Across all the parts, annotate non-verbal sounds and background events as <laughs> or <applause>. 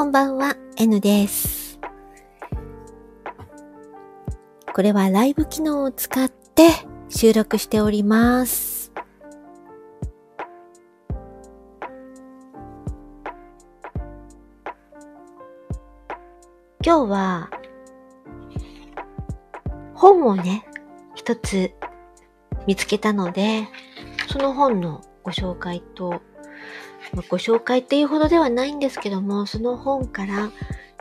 こんばんは、N です。これはライブ機能を使って収録しております。今日は本をね、一つ見つけたので、その本のご紹介とまあご紹介っていうほどではないんですけども、その本から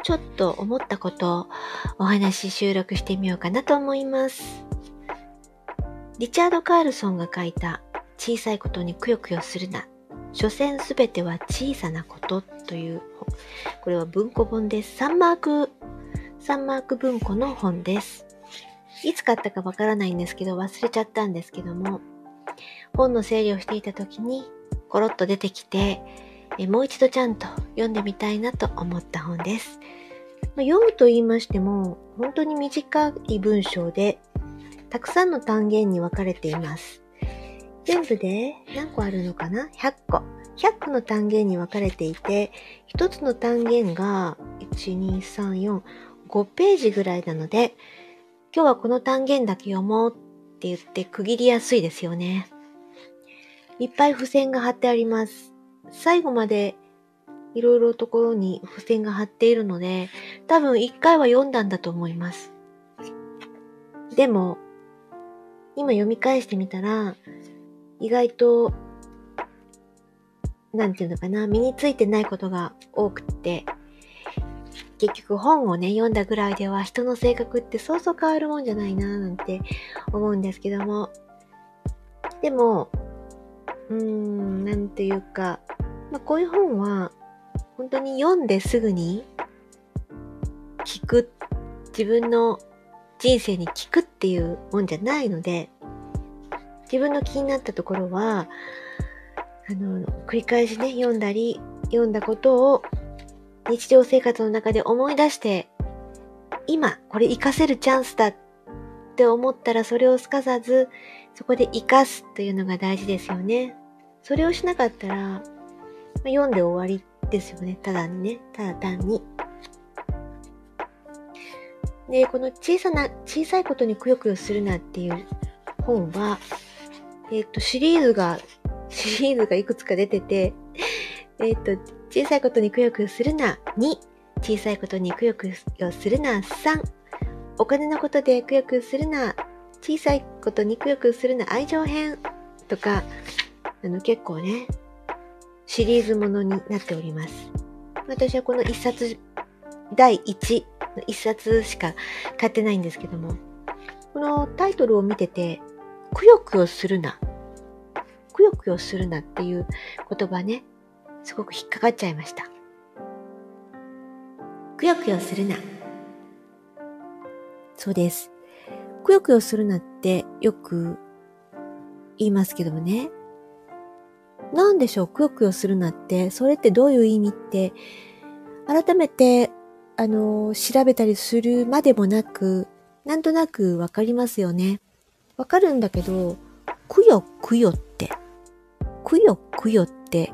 ちょっと思ったことをお話し収録してみようかなと思います。リチャード・カールソンが書いた小さいことにくよくよするな。所詮すべては小さなことという本。これは文庫本です。サンマーク、サンマーク文庫の本です。いつ買ったかわからないんですけど、忘れちゃったんですけども、本の整理をしていた時にコロッと出てきて、えもう一度ちゃんと読んでみたいなと思った本です。ま読むと言いましても、本当に短い文章で、たくさんの単元に分かれています。全部で何個あるのかな ?100 個。100個の単元に分かれていて、一つの単元が、1、2、3、4、5ページぐらいなので、今日はこの単元だけ読もうって言って区切りやすいですよね。いっぱい付箋が貼ってあります。最後までいろいろところに付箋が貼っているので、多分一回は読んだんだと思います。でも、今読み返してみたら、意外と、なんていうのかな、身についてないことが多くって、結局本をね、読んだぐらいでは人の性格ってそうそう変わるもんじゃないななんて思うんですけども、でも、うーん、なんていうか、まあ、こういう本は、本当に読んですぐに聞く、自分の人生に聞くっていうもんじゃないので、自分の気になったところは、あの、繰り返しね、読んだり、読んだことを日常生活の中で思い出して、今、これ活かせるチャンスだって思ったら、それをすかさず、そこで活かすというのが大事ですよね。それをしなかったら、まあ読んで終わりですよね。ただにね。ただ単に。で、この小さな、小さいことにくよくよするなっていう本は、えっ、と、シリーズが、シリーズがいくつか出てて、えっ、と、小さいことにくよくよするな2、小さいことにくよくよするな3、お金のことでくよくよするな小さいことにくよくよするな愛情編とか、あの結構ね、シリーズものになっております。私はこの一冊、第1の一冊しか買ってないんですけども、このタイトルを見てて、くよくよするな、くよくよするなっていう言葉ね、すごく引っかかっちゃいました。くよくよするな。そうです。くよくよするなってよく言いますけどもね。なんでしょう、くよくよするなって、それってどういう意味って、改めて、あの、調べたりするまでもなく、なんとなくわかりますよね。わかるんだけど、くよくよって、くよくよって、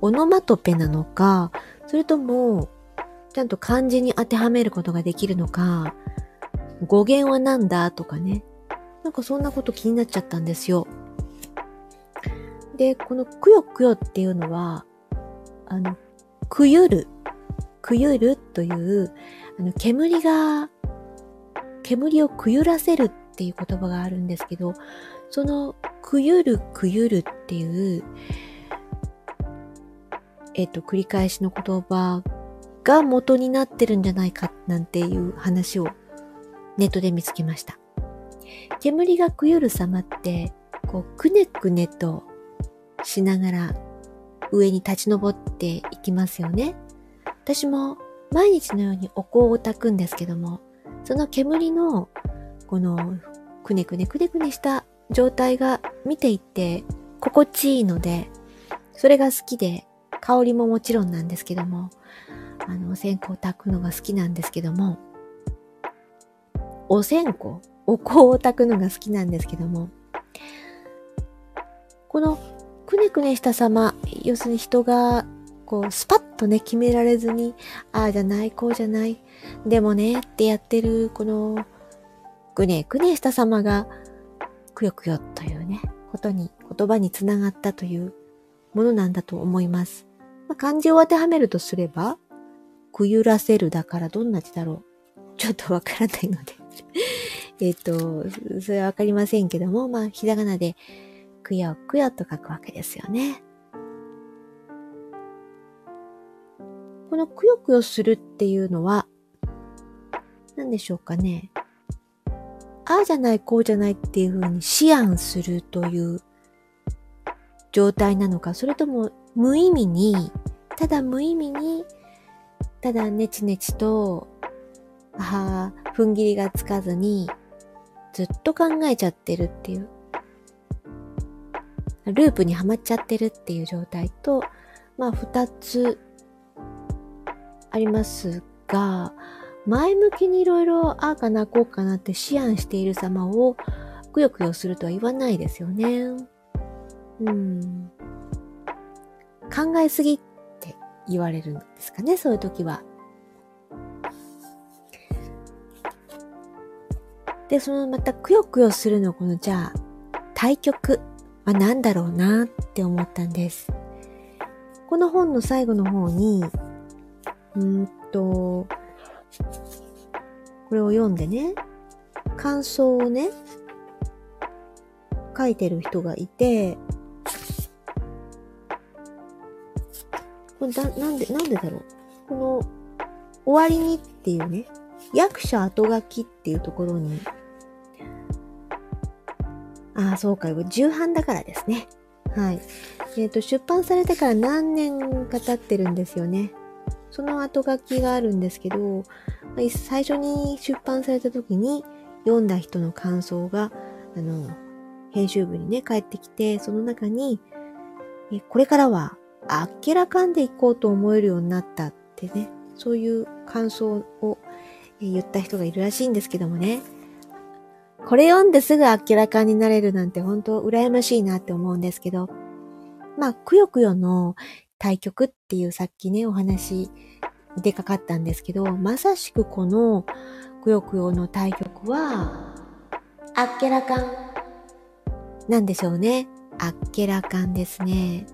オノマトペなのか、それとも、ちゃんと漢字に当てはめることができるのか、語源はなんだとかね。なんかそんなこと気になっちゃったんですよ。で、このくよくよっていうのは、あの、くゆる、くゆるという、あの、煙が、煙をくゆらせるっていう言葉があるんですけど、その、くゆるくゆるっていう、えっと、繰り返しの言葉が元になってるんじゃないかなんていう話をネットで見つけました。煙がくゆる様って、こう、くねくねとしながら上に立ち上っていきますよね。私も毎日のようにお香を炊くんですけども、その煙のこのくねくねくねくねした状態が見ていて心地いいので、それが好きで、香りももちろんなんですけども、あの、お線香を炊くのが好きなんですけども、お線香？お香を炊くのが好きなんですけども、このくねくねした様、要するに人がこう、スパッとね、決められずに、ああじゃない、こうじゃない、でもね、ってやってる、この、ぐねぐねした様が、くよくよというね、ことに、言葉につながったというものなんだと思います。まあ、漢字を当てはめるとすれば、くゆらせるだからどんな字だろう。ちょっとわからないので <laughs> えっと、それはわかりませんけども、まあ、ひらがなで、くよくよと書くわけですよね。このくよくよするっていうのは、何でしょうかね。ああじゃない、こうじゃないっていうふうに思案するという状態なのか、それとも無意味に、ただ無意味に、ただネチネチと、ああ、踏ん切りがつかずに、ずっと考えちゃってるっていう。ループにはまっちゃってるっていう状態と、まあ二つありますが、前向きにいろいろああかなこうかなって思案している様をくよくよするとは言わないですよね。うん。考えすぎって言われるんですかね、そういう時は。で、そのまたくよくよするのこのじゃあ対局は何だろうなって思ったんです。この本の最後の方に、うんと、これを読んでね、感想をね、書いてる人がいて、これだ、なんで、なんでだろう。この、終わりにっていうね、役者後書きっていうところに、ああ、そうか、重版だからですね。はい。えっ、ー、と、出版されてから何年か経ってるんですよね。その後書きがあるんですけど、最初に出版された時に読んだ人の感想が、あの、編集部にね、帰ってきて、その中に、これからはあっけらかんでいこうと思えるようになったってね、そういう感想を言った人がいるらしいんですけどもね、これ読んですぐあっけらかんになれるなんて本当羨ましいなって思うんですけど、まあ、くよくよの対局っていうさっきね、お話でかかったんですけど、まさしくこのくよくよの対局は、あっけらかん。なんでしょうね。あっけらかんですね。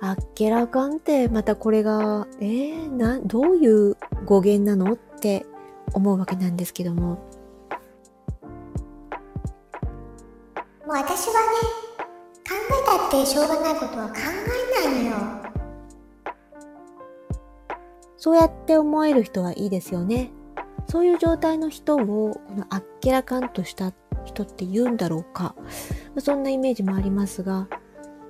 あっけらかんってまたこれが、えー、な、どういう語源なのって思うわけなんですけども。私はね、考えたってしょうがないことは考えないのよ。そうやって思える人はいいですよね。そういう状態の人を、このあっけらかんとした人って言うんだろうか。そんなイメージもありますが、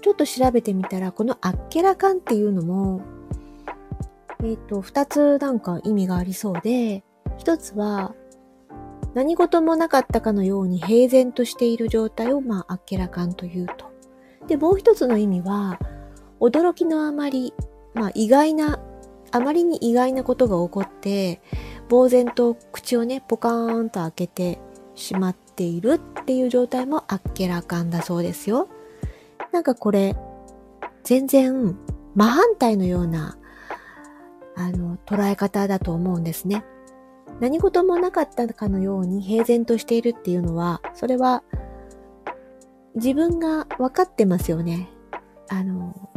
ちょっと調べてみたら、このあっけらかんっていうのも、えっ、ー、と、二つなんか意味がありそうで、一つは、何事もなかったかのように平然としている状態を、まあ、あっけらかんというと。で、もう一つの意味は、驚きのあまり、まあ、意外なあまりに意外なことが起こって、呆然と口をね、ポカーンと開けてしまっているっていう状態もあっけらかんだそうですよ。なんかこれ、全然真反対のような、あの、捉え方だと思うんですね。何事もなかったかのように平然としているっていうのは、それは自分が分かってますよね。あの、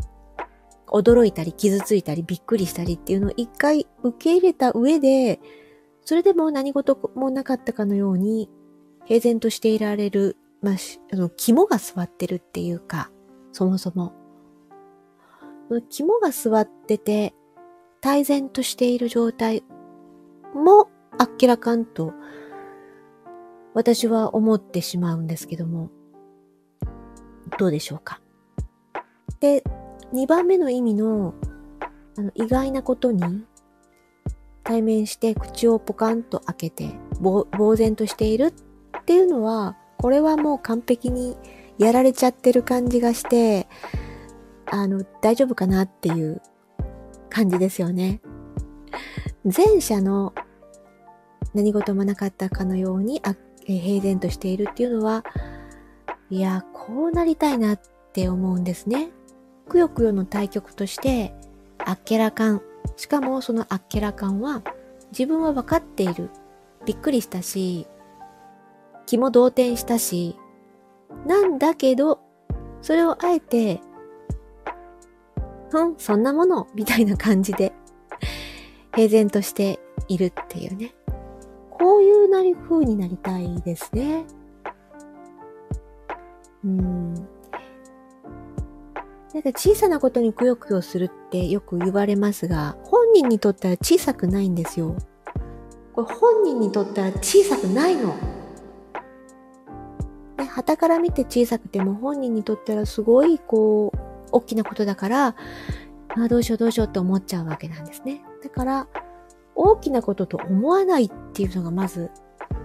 驚いたり傷ついたりびっくりしたりっていうのを一回受け入れた上で、それでも何事もなかったかのように平然としていられる、まあ、あの、肝が座ってるっていうか、そもそも。肝が座ってて、泰然としている状態もあっけらかんと私は思ってしまうんですけども、どうでしょうか。で、2番目の意味のあの意外なことに対面して口をポカンと開けて呆然としているっていうのはこれはもう完璧にやられちゃってる感じがしてあの大丈夫かなっていう感じですよね。前者の何事もなかったかのようにあえ平然としているっていうのはいやこうなりたいなって思うんですね。くよくよの対局として、あっけらかん。しかもそのあっけらかんは自分は分かっている。びっくりしたし、気も動転したし、なんだけど、それをあえて、ふん、そんなもの、みたいな感じで、平然としているっていうね。こういうなり風になりたいですね。うん。なんか小さなことにくよくよするってよく言われますが、本人にとったら小さくないんですよ。これ本人にとったら小さくないの。で、旗から見て小さくても本人にとったらすごいこう、大きなことだから、あどうしようどうしようって思っちゃうわけなんですね。だから、大きなことと思わないっていうのがまず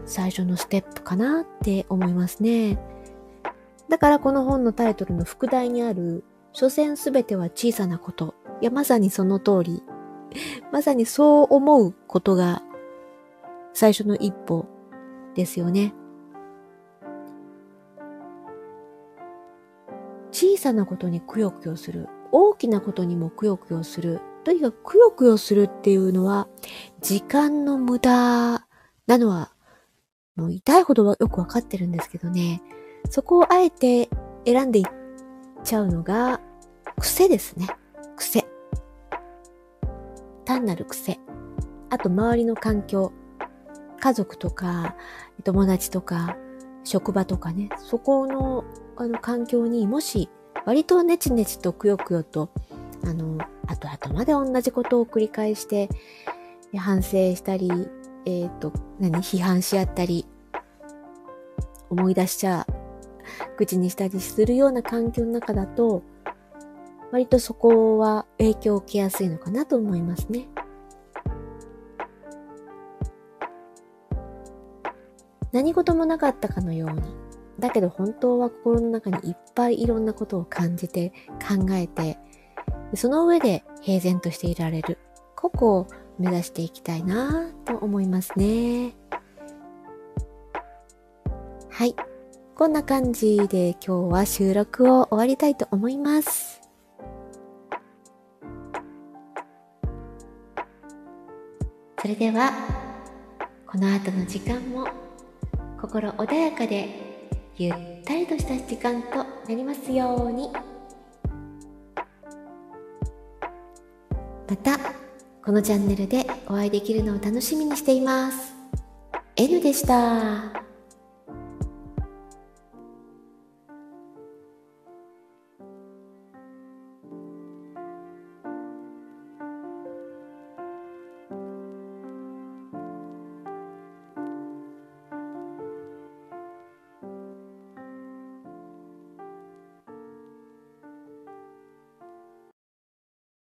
最初のステップかなって思いますね。だからこの本のタイトルの副題にある、所詮すべては小さなこと。いや、まさにその通り。まさにそう思うことが最初の一歩ですよね。小さなことにくよくよする。大きなことにもくよくよする。とにかくくよくよするっていうのは、時間の無駄なのは、もう痛いほどはよくわかってるんですけどね。そこをあえて選んでいっちゃうのが、癖ですね。癖。単なる癖。あと、周りの環境。家族とか、友達とか、職場とかね、そこの、あの、環境にもし、割とネチネチとくよくよと、あの、後々まで同じことを繰り返して、反省したり、えっ、ー、と、何、批判し合ったり、思い出しちゃう、口にしたりするような環境の中だと、割とそこは影響を受けやすいのかなと思いますね。何事もなかったかのように、だけど本当は心の中にいっぱいいろんなことを感じて、考えて、その上で平然としていられる。ここを目指していきたいなと思いますね。はい。こんな感じで今日は収録を終わりたいと思います。それでは、この後の時間も心穏やかでゆったりとした時間となりますように。また、このチャンネルでお会いできるのを楽しみにしています。N でした。